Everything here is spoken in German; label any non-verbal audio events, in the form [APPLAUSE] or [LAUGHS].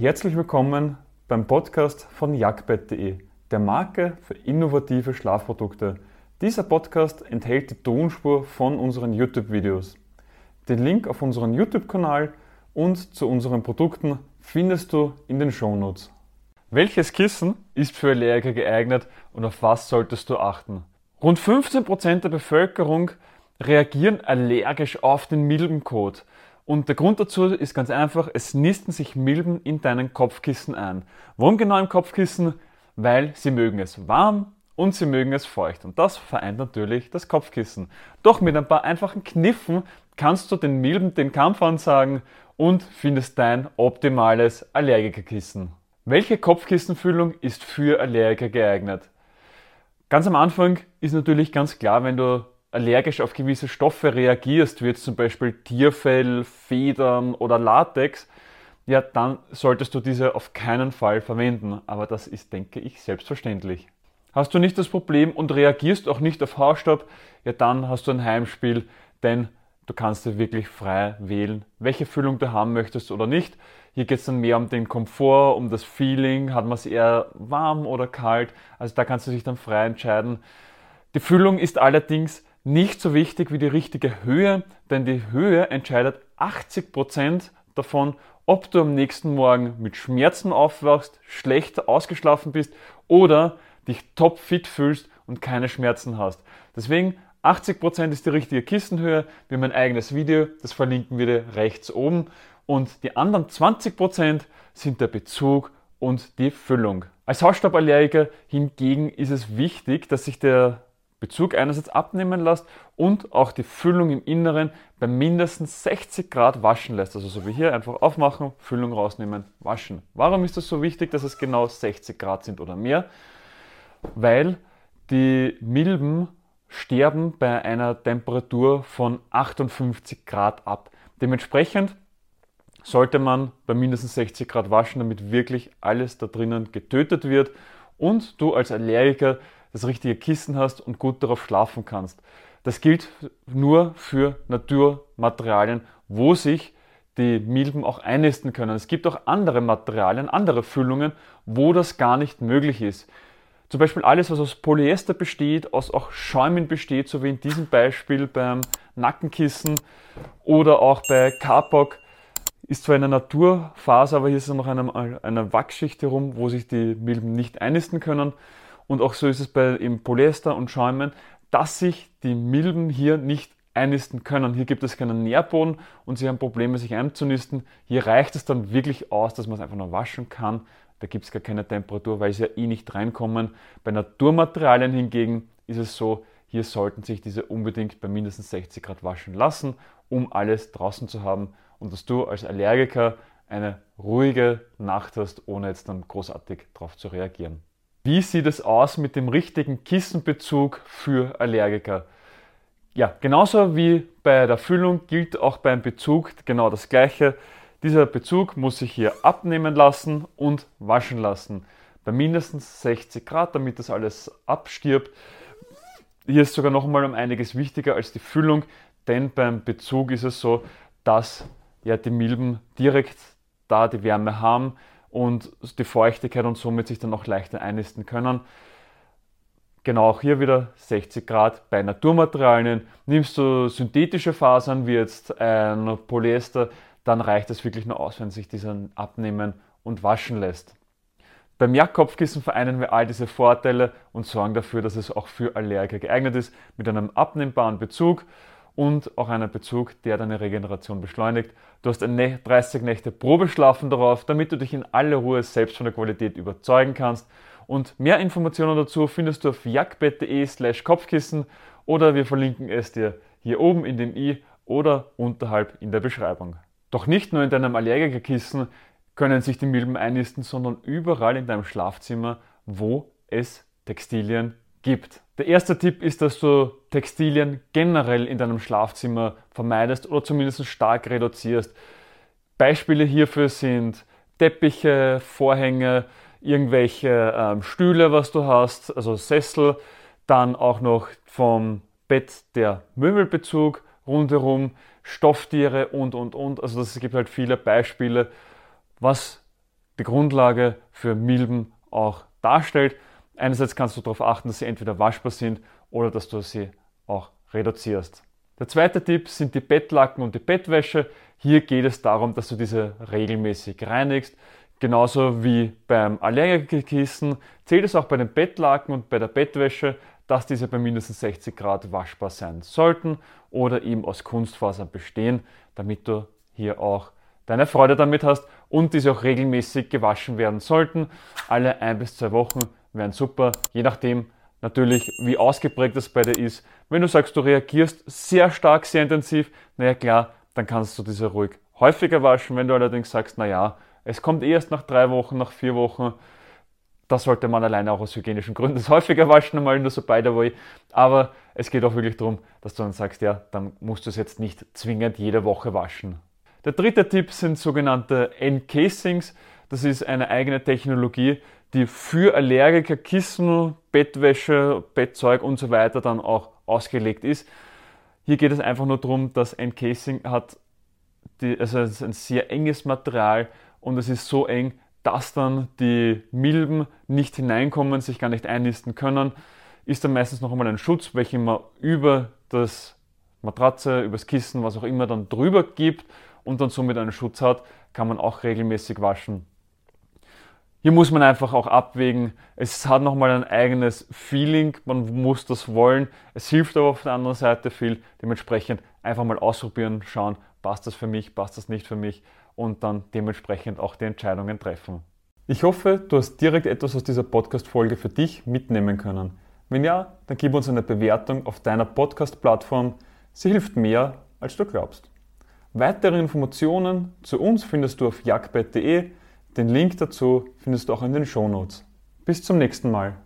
Herzlich willkommen beim Podcast von jagdbett.de, der Marke für innovative Schlafprodukte. Dieser Podcast enthält die Tonspur von unseren YouTube-Videos. Den Link auf unseren YouTube-Kanal und zu unseren Produkten findest du in den Shownotes. Welches Kissen ist für Allergiker geeignet und auf was solltest du achten? Rund 15% der Bevölkerung reagieren allergisch auf den Milbenkot. Und der Grund dazu ist ganz einfach, es nisten sich Milben in deinen Kopfkissen ein. Warum genau im Kopfkissen? Weil sie mögen es warm und sie mögen es feucht. Und das vereint natürlich das Kopfkissen. Doch mit ein paar einfachen Kniffen kannst du den Milben den Kampf ansagen und findest dein optimales Allergikerkissen. Welche Kopfkissenfüllung ist für Allergiker geeignet? Ganz am Anfang ist natürlich ganz klar, wenn du allergisch auf gewisse Stoffe reagierst, wie jetzt zum Beispiel Tierfell, Federn oder Latex, ja, dann solltest du diese auf keinen Fall verwenden. Aber das ist, denke ich, selbstverständlich. Hast du nicht das Problem und reagierst auch nicht auf Haarstaub, ja, dann hast du ein Heimspiel, denn du kannst dir wirklich frei wählen, welche Füllung du haben möchtest oder nicht. Hier geht es dann mehr um den Komfort, um das Feeling, hat man es eher warm oder kalt. Also da kannst du dich dann frei entscheiden. Die Füllung ist allerdings nicht so wichtig wie die richtige Höhe, denn die Höhe entscheidet 80% davon, ob du am nächsten Morgen mit Schmerzen aufwachst, schlecht ausgeschlafen bist oder dich topfit fühlst und keine Schmerzen hast. Deswegen 80% ist die richtige Kissenhöhe. Wir haben ein eigenes Video, das verlinken wir dir rechts oben. Und die anderen 20% sind der Bezug und die Füllung. Als Hausstauballergiker hingegen ist es wichtig, dass sich der Bezug einerseits abnehmen lässt und auch die Füllung im Inneren bei mindestens 60 Grad waschen lässt. Also so wie hier einfach aufmachen, Füllung rausnehmen, waschen. Warum ist das so wichtig, dass es genau 60 Grad sind oder mehr? Weil die Milben sterben bei einer Temperatur von 58 Grad ab. Dementsprechend sollte man bei mindestens 60 Grad waschen, damit wirklich alles da drinnen getötet wird und du als Allergiker das richtige Kissen hast und gut darauf schlafen kannst. Das gilt nur für Naturmaterialien, wo sich die Milben auch einnisten können. Es gibt auch andere Materialien, andere Füllungen, wo das gar nicht möglich ist. Zum Beispiel alles, was aus Polyester besteht, aus auch Schäumen besteht, so wie in diesem Beispiel beim Nackenkissen oder auch bei Kapok, ist zwar eine Naturfaser, aber hier ist noch eine, eine Wachsschicht herum, wo sich die Milben nicht einnisten können. Und auch so ist es bei im Polyester und Schäumen, dass sich die Milben hier nicht einnisten können. Hier gibt es keinen Nährboden und sie haben Probleme, sich einzunisten. Hier reicht es dann wirklich aus, dass man es einfach nur waschen kann. Da gibt es gar keine Temperatur, weil sie ja eh nicht reinkommen. Bei Naturmaterialien hingegen ist es so, hier sollten sich diese unbedingt bei mindestens 60 Grad waschen lassen, um alles draußen zu haben und dass du als Allergiker eine ruhige Nacht hast, ohne jetzt dann großartig darauf zu reagieren. Wie sieht es aus mit dem richtigen Kissenbezug für Allergiker? Ja, genauso wie bei der Füllung gilt auch beim Bezug genau das gleiche. Dieser Bezug muss sich hier abnehmen lassen und waschen lassen. Bei mindestens 60 Grad, damit das alles abstirbt. Hier ist sogar noch einmal um einiges wichtiger als die Füllung, denn beim Bezug ist es so, dass ja die Milben direkt da die Wärme haben und die Feuchtigkeit und somit sich dann auch leichter einnisten können. Genau auch hier wieder 60 Grad bei Naturmaterialien. Nimmst du synthetische Fasern wie jetzt ein Polyester, dann reicht es wirklich nur aus, wenn sich dieser abnehmen und waschen lässt. Beim Jagdkopfkissen vereinen wir all diese Vorteile und sorgen dafür, dass es auch für Allergiker geeignet ist, mit einem abnehmbaren Bezug und auch einen Bezug, der deine Regeneration beschleunigt. Du hast eine 30 Nächte Probeschlafen darauf, damit du dich in aller Ruhe selbst von der Qualität überzeugen kannst. Und mehr Informationen dazu findest du auf jagdbett.de slash Kopfkissen oder wir verlinken es dir hier oben in dem i oder unterhalb in der Beschreibung. Doch nicht nur in deinem Allergikerkissen können sich die Milben einnisten, sondern überall in deinem Schlafzimmer, wo es Textilien gibt. Der erste Tipp ist, dass du Textilien generell in deinem Schlafzimmer vermeidest oder zumindest stark reduzierst. Beispiele hierfür sind Teppiche, Vorhänge, irgendwelche ähm, Stühle, was du hast, also Sessel, dann auch noch vom Bett der Möbelbezug rundherum, Stofftiere und und und. Also es gibt halt viele Beispiele, was die Grundlage für Milben auch darstellt. Einerseits kannst du darauf achten, dass sie entweder waschbar sind oder dass du sie auch reduzierst. Der zweite Tipp sind die Bettlaken und die Bettwäsche. Hier geht es darum, dass du diese regelmäßig reinigst. Genauso wie beim Allergikerkissen zählt es auch bei den Bettlaken und bei der Bettwäsche, dass diese bei mindestens 60 Grad waschbar sein sollten oder eben aus Kunstfasern bestehen, damit du hier auch deine Freude damit hast und diese auch regelmäßig gewaschen werden sollten. Alle ein bis zwei Wochen wären super, je nachdem natürlich, wie ausgeprägt das bei dir ist. Wenn du sagst, du reagierst sehr stark, sehr intensiv, naja klar, dann kannst du diese ruhig häufiger waschen. Wenn du allerdings sagst, naja, es kommt erst nach drei Wochen, nach vier Wochen, da sollte man alleine auch aus hygienischen Gründen das [LAUGHS] häufiger waschen, mal nur so by the way. Aber es geht auch wirklich darum, dass du dann sagst, ja, dann musst du es jetzt nicht zwingend jede Woche waschen. Der dritte Tipp sind sogenannte Encasings. Das ist eine eigene Technologie, die für Allergiker Kissen, Bettwäsche, Bettzeug und so weiter dann auch ausgelegt ist. Hier geht es einfach nur darum, dass Encasing hat, die, also es ist ein sehr enges Material und es ist so eng, dass dann die Milben nicht hineinkommen, sich gar nicht einnisten können, ist dann meistens noch einmal ein Schutz, welchen man über das Matratze, über das Kissen, was auch immer dann drüber gibt und dann somit einen Schutz hat, kann man auch regelmäßig waschen. Hier muss man einfach auch abwägen. Es hat nochmal ein eigenes Feeling, man muss das wollen. Es hilft aber auf der anderen Seite viel. Dementsprechend einfach mal ausprobieren, schauen, passt das für mich, passt das nicht für mich und dann dementsprechend auch die Entscheidungen treffen. Ich hoffe, du hast direkt etwas aus dieser Podcast-Folge für dich mitnehmen können. Wenn ja, dann gib uns eine Bewertung auf deiner Podcast-Plattform. Sie hilft mehr, als du glaubst. Weitere Informationen zu uns findest du auf jagdbett.de. Den Link dazu findest du auch in den Shownotes. Bis zum nächsten Mal.